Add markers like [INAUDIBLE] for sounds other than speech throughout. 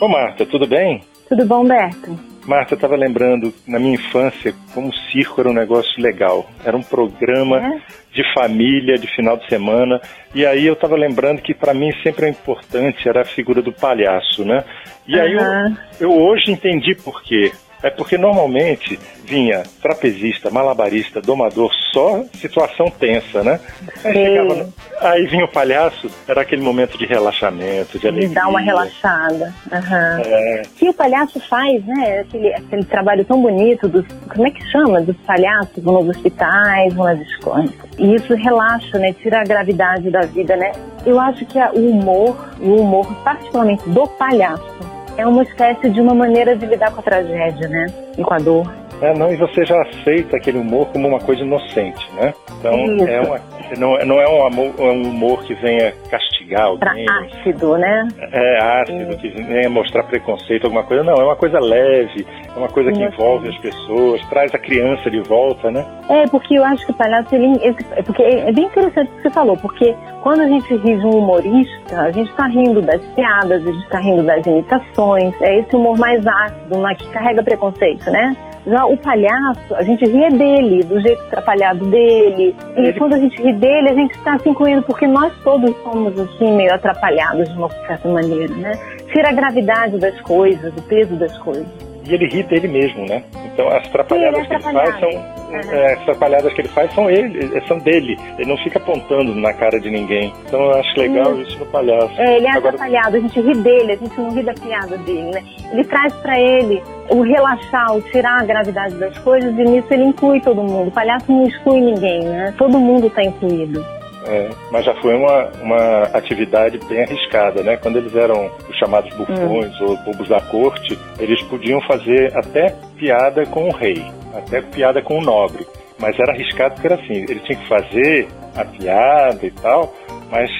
Ô Marta, tudo bem? Tudo bom, Beto? Marta, eu estava lembrando, na minha infância, como o circo era um negócio legal. Era um programa é? de família, de final de semana. E aí eu estava lembrando que para mim sempre é importante era a figura do palhaço, né? E uhum. aí eu, eu hoje entendi por quê. É porque normalmente vinha trapezista, malabarista, domador, só situação tensa, né? Aí, chegava, aí, vinha o palhaço, era aquele momento de relaxamento, de alegria. De dar uma relaxada. Uhum. É. Que o palhaço faz, né? Aquele, aquele trabalho tão bonito dos. Como é que chama? Dos palhaços, nos hospitais, nas escolas. E isso relaxa, né? Tira a gravidade da vida, né? Eu acho que o humor, o humor particularmente do palhaço, é uma espécie de uma maneira de lidar com a tragédia, né? E com a dor. É, não, e você já aceita aquele humor como uma coisa inocente, né? Então, Isso. é uma, não, não é um, amor, é um humor que venha castigar alguém. Pra ácido, né? É, ácido, Sim. que venha mostrar preconceito, alguma coisa. Não, é uma coisa leve, é uma coisa que envolve as pessoas, traz a criança de volta, né? É, porque eu acho que o palhaço, ele, é porque é bem interessante o que você falou, porque quando a gente ri de um humorista, a gente está rindo das piadas, a gente está rindo das imitações, é esse humor mais ácido, que carrega preconceito, né? Já o palhaço, a gente ri dele, do jeito atrapalhado dele. E Ele... quando a gente ri dele, a gente está se incluindo, porque nós todos somos, assim, meio atrapalhados de uma certa maneira, né? Tira a gravidade das coisas, o peso das coisas e ele ri dele mesmo, né? Então as atrapalhadas ele que ele faz são uhum. é, as atrapalhadas que ele faz são ele, é, são dele. Ele não fica apontando na cara de ninguém. Então eu acho legal uhum. isso no palhaço. É, ele é Agora... atrapalhado, a gente ri dele, a gente não ri da piada dele, né? Ele traz para ele o relaxar, o tirar a gravidade das coisas e nisso ele inclui todo mundo. O palhaço não exclui ninguém, né? Todo mundo está incluído. É, mas já foi uma, uma atividade bem arriscada, né? Quando eles eram chamados bufões hum. ou bobos da corte, eles podiam fazer até piada com o rei, até piada com o nobre. Mas era arriscado porque era assim, ele tinha que fazer a piada e tal, mas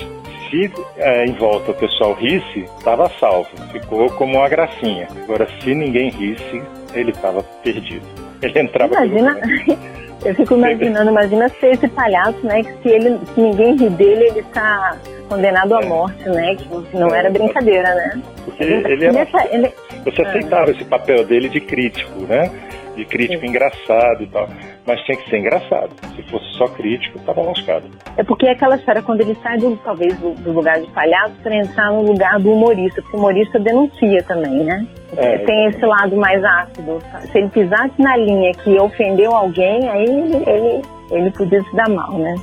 se é, em volta o pessoal risse, estava salvo, ficou como uma gracinha. Agora, se ninguém risse, ele estava perdido. [LAUGHS] Ele entrava Imagina, Eu fico imaginando, imagina ser esse palhaço, né? Que se, ele, se ninguém ri dele, ele está condenado à é. morte, né? Que não era brincadeira, né? Porque ele era, ele... Você aceitava esse papel dele de crítico, né? De crítico Sim. engraçado e tal. Mas tinha que ser engraçado. Se fosse só crítico, estava lascado. É porque é aquela história, quando ele sai do, talvez do, do lugar de palhaço para entrar no lugar do humorista, porque o humorista denuncia também, né? É, Tem esse lado mais ácido. Se ele pisasse na linha que ofendeu alguém, aí ele, ele, ele podia se dar mal, né?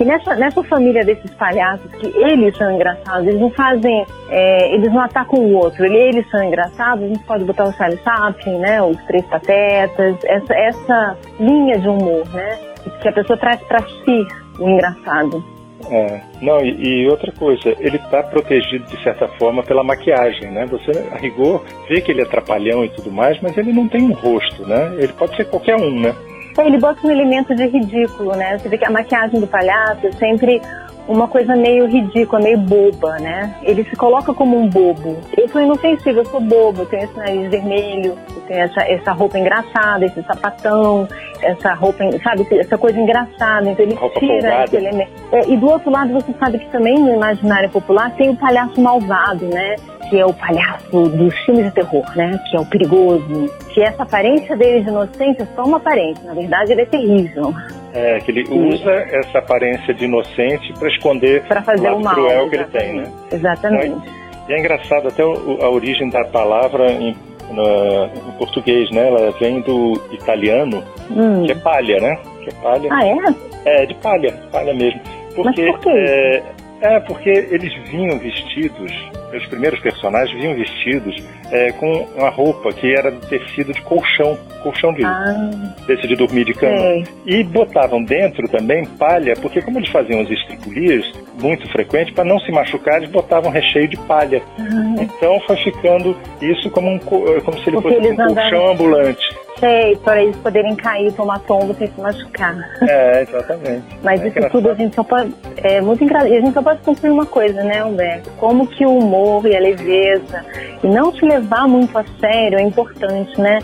E nessa, nessa família desses palhaços, que eles são engraçados, eles não fazem, é, eles não atacam o outro, eles são engraçados, a gente pode botar o Charlie Chaplin, né, os Três Patetas, essa, essa linha de humor, né, que a pessoa traz para si o engraçado. É, não, e, e, outra coisa, ele está protegido de certa forma pela maquiagem, né? Você, a rigor, vê que ele é trapalhão e tudo mais, mas ele não tem um rosto, né? Ele pode ser qualquer um, né? Ele bota um elemento de ridículo, né? Você vê que a maquiagem do palhaço é sempre uma coisa meio ridícula, meio boba, né? Ele se coloca como um bobo. Eu sou inofensiva, eu sou bobo, eu tenho esse nariz vermelho, eu tenho essa, essa roupa engraçada, esse sapatão, essa roupa, sabe, essa coisa engraçada. Então ele roupa tira esse elemento. É, e do outro lado, você sabe que também no imaginário popular tem o palhaço malvado, né? Que é o palhaço dos filmes de terror, né? Que é o perigoso. Que essa aparência dele de inocência é só uma aparência. Na verdade, ele é terrível. É, que ele usa essa aparência de inocente para esconder pra fazer o, lado o mal, cruel que ele tem, né? Exatamente. E é engraçado até a origem da palavra em, no, em português, né? Ela vem do italiano, hum. que é palha, né? Que é palha. Ah, é? É, de palha, palha mesmo. Porque, Mas por quê? É, é, porque eles vinham vestidos, os primeiros personagens vinham vestidos é, com uma roupa que era de tecido de colchão, colchão de, ah, desse de dormir de cama. E botavam dentro também palha, porque como eles faziam as estripulias, muito frequente, para não se machucar, eles botavam recheio de palha. Ah. Então foi ficando isso como, um, como se ele fosse um colchão ambulante sei, para eles poderem cair, tomar tombo sem se machucar. É, [LAUGHS] exatamente. Mas é isso tudo a gente só pode. É muito engraçado. E a gente só pode construir uma coisa, né, Humberto? Como que o humor e a leveza e não se levar muito a sério é importante, né?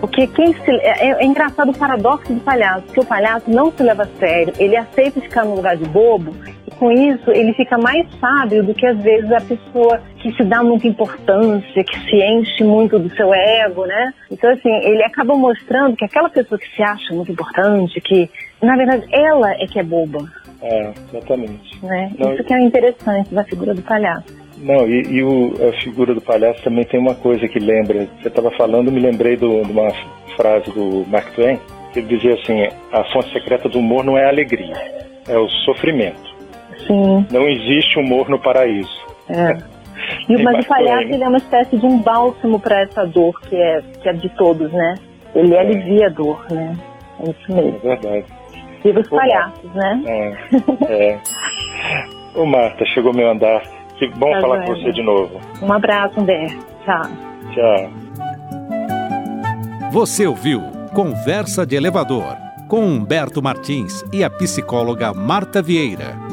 Porque quem se, é, é, engraçado o paradoxo do palhaço, que o palhaço não se leva a sério, ele aceita ficar no lugar de bobo, com isso, ele fica mais sábio do que às vezes a pessoa que se dá muita importância, que se enche muito do seu ego, né? Então, assim, ele acaba mostrando que aquela pessoa que se acha muito importante, que na verdade ela é que é boba. É, exatamente. Né? Não, isso que é interessante da figura do palhaço. Não, e, e o, a figura do palhaço também tem uma coisa que lembra. Você estava falando, me lembrei do, de uma frase do Mark Twain, que ele dizia assim: a fonte secreta do humor não é a alegria, é o sofrimento. Sim. Não existe humor no paraíso. É. E, mas o palhaço ele é uma espécie de um bálsamo para essa dor que é, que é de todos, né? Ele é. alivia a dor, né? É isso mesmo. É verdade. Viva os palhaços, né? É. é. Ô Marta, chegou meu andar. Que bom tá falar com você de novo. Um abraço, Humberto. Tchau. Tchau. Você ouviu Conversa de Elevador com Humberto Martins e a psicóloga Marta Vieira.